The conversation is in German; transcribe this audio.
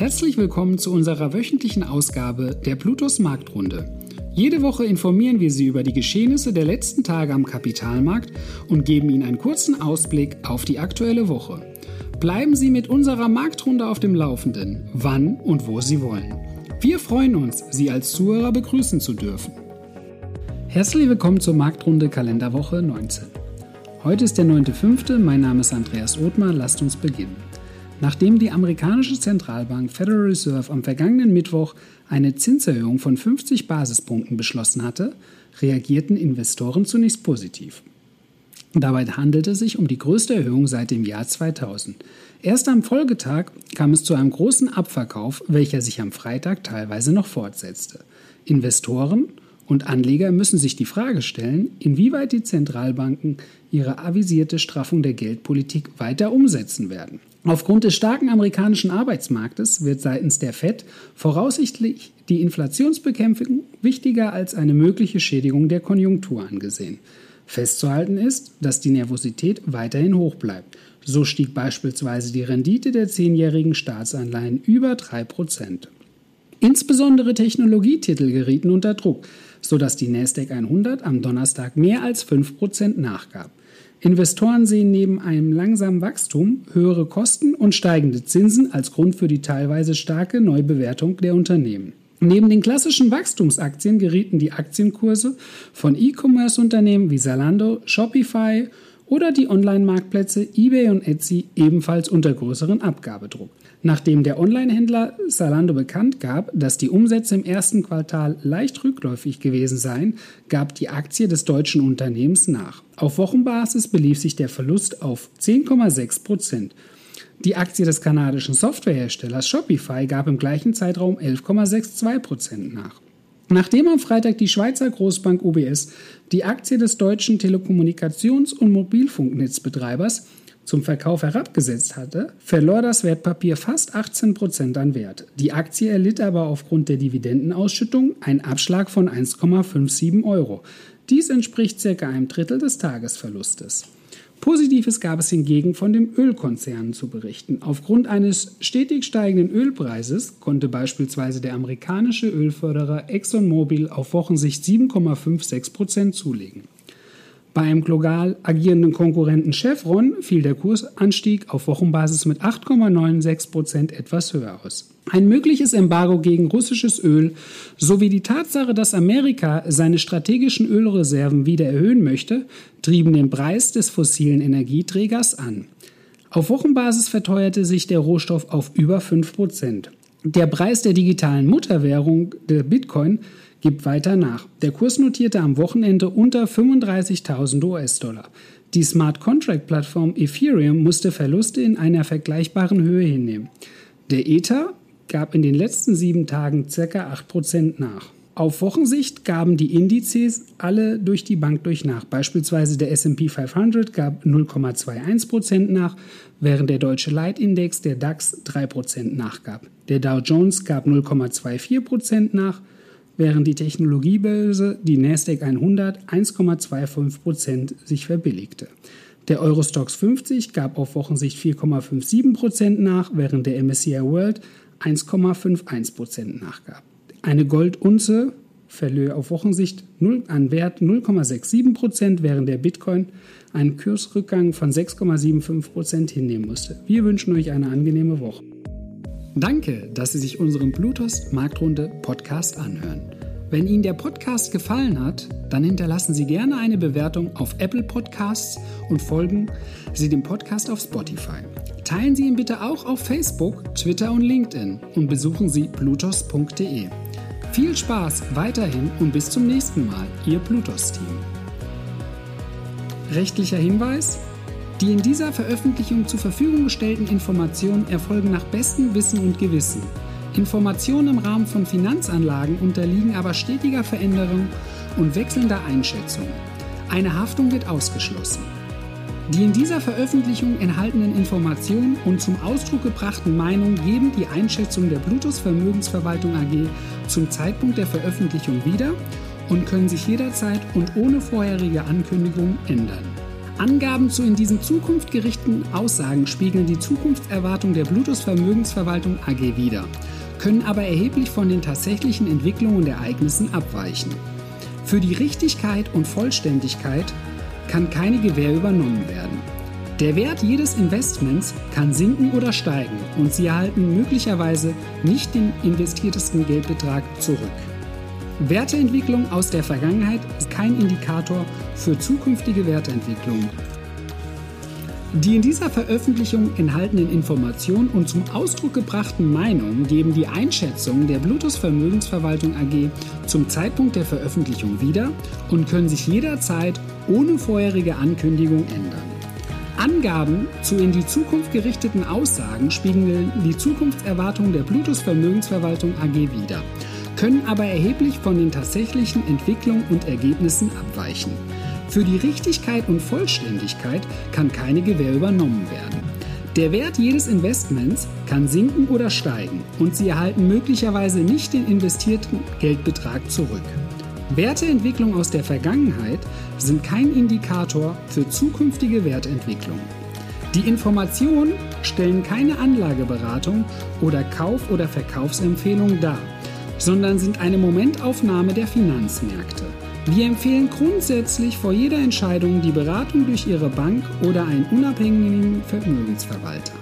Herzlich willkommen zu unserer wöchentlichen Ausgabe der Plutos Marktrunde. Jede Woche informieren wir Sie über die Geschehnisse der letzten Tage am Kapitalmarkt und geben Ihnen einen kurzen Ausblick auf die aktuelle Woche. Bleiben Sie mit unserer Marktrunde auf dem Laufenden, wann und wo Sie wollen. Wir freuen uns, Sie als Zuhörer begrüßen zu dürfen. Herzlich willkommen zur Marktrunde Kalenderwoche 19. Heute ist der 9.5. Mein Name ist Andreas Othmar. Lasst uns beginnen. Nachdem die amerikanische Zentralbank Federal Reserve am vergangenen Mittwoch eine Zinserhöhung von 50 Basispunkten beschlossen hatte, reagierten Investoren zunächst positiv. Dabei handelte es sich um die größte Erhöhung seit dem Jahr 2000. Erst am Folgetag kam es zu einem großen Abverkauf, welcher sich am Freitag teilweise noch fortsetzte. Investoren und Anleger müssen sich die Frage stellen, inwieweit die Zentralbanken ihre avisierte Straffung der Geldpolitik weiter umsetzen werden. Aufgrund des starken amerikanischen Arbeitsmarktes wird seitens der Fed voraussichtlich die Inflationsbekämpfung wichtiger als eine mögliche Schädigung der Konjunktur angesehen. Festzuhalten ist, dass die Nervosität weiterhin hoch bleibt. So stieg beispielsweise die Rendite der zehnjährigen Staatsanleihen über 3%. Insbesondere Technologietitel gerieten unter Druck, sodass die Nasdaq 100 am Donnerstag mehr als 5% nachgab. Investoren sehen neben einem langsamen Wachstum höhere Kosten und steigende Zinsen als Grund für die teilweise starke Neubewertung der Unternehmen. Neben den klassischen Wachstumsaktien gerieten die Aktienkurse von E-Commerce-Unternehmen wie Zalando, Shopify oder die Online-Marktplätze eBay und Etsy ebenfalls unter größeren Abgabedruck. Nachdem der Online-Händler Zalando bekannt gab, dass die Umsätze im ersten Quartal leicht rückläufig gewesen seien, gab die Aktie des deutschen Unternehmens nach. Auf Wochenbasis belief sich der Verlust auf 10,6 Prozent. Die Aktie des kanadischen Softwareherstellers Shopify gab im gleichen Zeitraum 11,62 Prozent nach. Nachdem am Freitag die Schweizer Großbank UBS die Aktie des deutschen Telekommunikations- und Mobilfunknetzbetreibers zum Verkauf herabgesetzt hatte, verlor das Wertpapier fast 18 Prozent an Wert. Die Aktie erlitt aber aufgrund der Dividendenausschüttung einen Abschlag von 1,57 Euro. Dies entspricht circa einem Drittel des Tagesverlustes. Positives gab es hingegen von dem Ölkonzern zu berichten. Aufgrund eines stetig steigenden Ölpreises konnte beispielsweise der amerikanische Ölförderer ExxonMobil auf Wochensicht 7,56 Prozent zulegen. Bei einem global agierenden Konkurrenten Chevron fiel der Kursanstieg auf Wochenbasis mit 8,96 Prozent etwas höher aus. Ein mögliches Embargo gegen russisches Öl sowie die Tatsache, dass Amerika seine strategischen Ölreserven wieder erhöhen möchte, trieben den Preis des fossilen Energieträgers an. Auf Wochenbasis verteuerte sich der Rohstoff auf über 5 Prozent. Der Preis der digitalen Mutterwährung, der Bitcoin, gibt weiter nach. Der Kurs notierte am Wochenende unter 35.000 US-Dollar. Die Smart Contract Plattform Ethereum musste Verluste in einer vergleichbaren Höhe hinnehmen. Der Ether gab in den letzten sieben Tagen ca. 8% nach. Auf Wochensicht gaben die Indizes alle durch die Bank durch nach. Beispielsweise der SP 500 gab 0,21% nach, während der deutsche Leitindex, der DAX, 3% nachgab. Der Dow Jones gab 0,24% nach, während die Technologiebörse, die Nasdaq 100, 1,25% sich verbilligte. Der Eurostox 50 gab auf Wochensicht 4,57% nach, während der MSCI World 1,51% nachgab. Eine Goldunze verlor auf Wochensicht 0, an Wert 0,67% während der Bitcoin einen Kursrückgang von 6,75% hinnehmen musste. Wir wünschen euch eine angenehme Woche. Danke, dass Sie sich unseren Bluetooth Marktrunde Podcast anhören. Wenn Ihnen der Podcast gefallen hat, dann hinterlassen Sie gerne eine Bewertung auf Apple Podcasts und folgen Sie dem Podcast auf Spotify. Teilen Sie ihn bitte auch auf Facebook, Twitter und LinkedIn und besuchen Sie blutos.de. Viel Spaß weiterhin und bis zum nächsten Mal, Ihr Plutos-Team. Rechtlicher Hinweis: die in dieser Veröffentlichung zur Verfügung gestellten Informationen erfolgen nach bestem Wissen und Gewissen. Informationen im Rahmen von Finanzanlagen unterliegen aber stetiger Veränderung und wechselnder Einschätzung. Eine Haftung wird ausgeschlossen. Die in dieser Veröffentlichung enthaltenen Informationen und zum Ausdruck gebrachten Meinungen geben die Einschätzung der Bluetooth Vermögensverwaltung AG zum Zeitpunkt der Veröffentlichung wieder und können sich jederzeit und ohne vorherige Ankündigung ändern. Angaben zu in diesem Zukunft gerichteten Aussagen spiegeln die Zukunftserwartung der Bluetooth Vermögensverwaltung AG wider, können aber erheblich von den tatsächlichen Entwicklungen und Ereignissen abweichen. Für die Richtigkeit und Vollständigkeit kann keine Gewähr übernommen werden. Der Wert jedes Investments kann sinken oder steigen und Sie erhalten möglicherweise nicht den investiertesten Geldbetrag zurück. Werteentwicklung aus der Vergangenheit ist kein Indikator für zukünftige Werteentwicklung. Die in dieser Veröffentlichung enthaltenen Informationen und zum Ausdruck gebrachten Meinungen geben die Einschätzung der Bluetooth Vermögensverwaltung AG zum Zeitpunkt der Veröffentlichung wieder und können sich jederzeit ohne vorherige Ankündigung ändern. Angaben zu in die Zukunft gerichteten Aussagen spiegeln die Zukunftserwartungen der Bluetooth Vermögensverwaltung AG wider können aber erheblich von den tatsächlichen Entwicklungen und Ergebnissen abweichen. Für die Richtigkeit und Vollständigkeit kann keine Gewähr übernommen werden. Der Wert jedes Investments kann sinken oder steigen und Sie erhalten möglicherweise nicht den investierten Geldbetrag zurück. Werteentwicklungen aus der Vergangenheit sind kein Indikator für zukünftige Wertentwicklung. Die Informationen stellen keine Anlageberatung oder Kauf- oder Verkaufsempfehlung dar sondern sind eine Momentaufnahme der Finanzmärkte. Wir empfehlen grundsätzlich vor jeder Entscheidung die Beratung durch Ihre Bank oder einen unabhängigen Vermögensverwalter.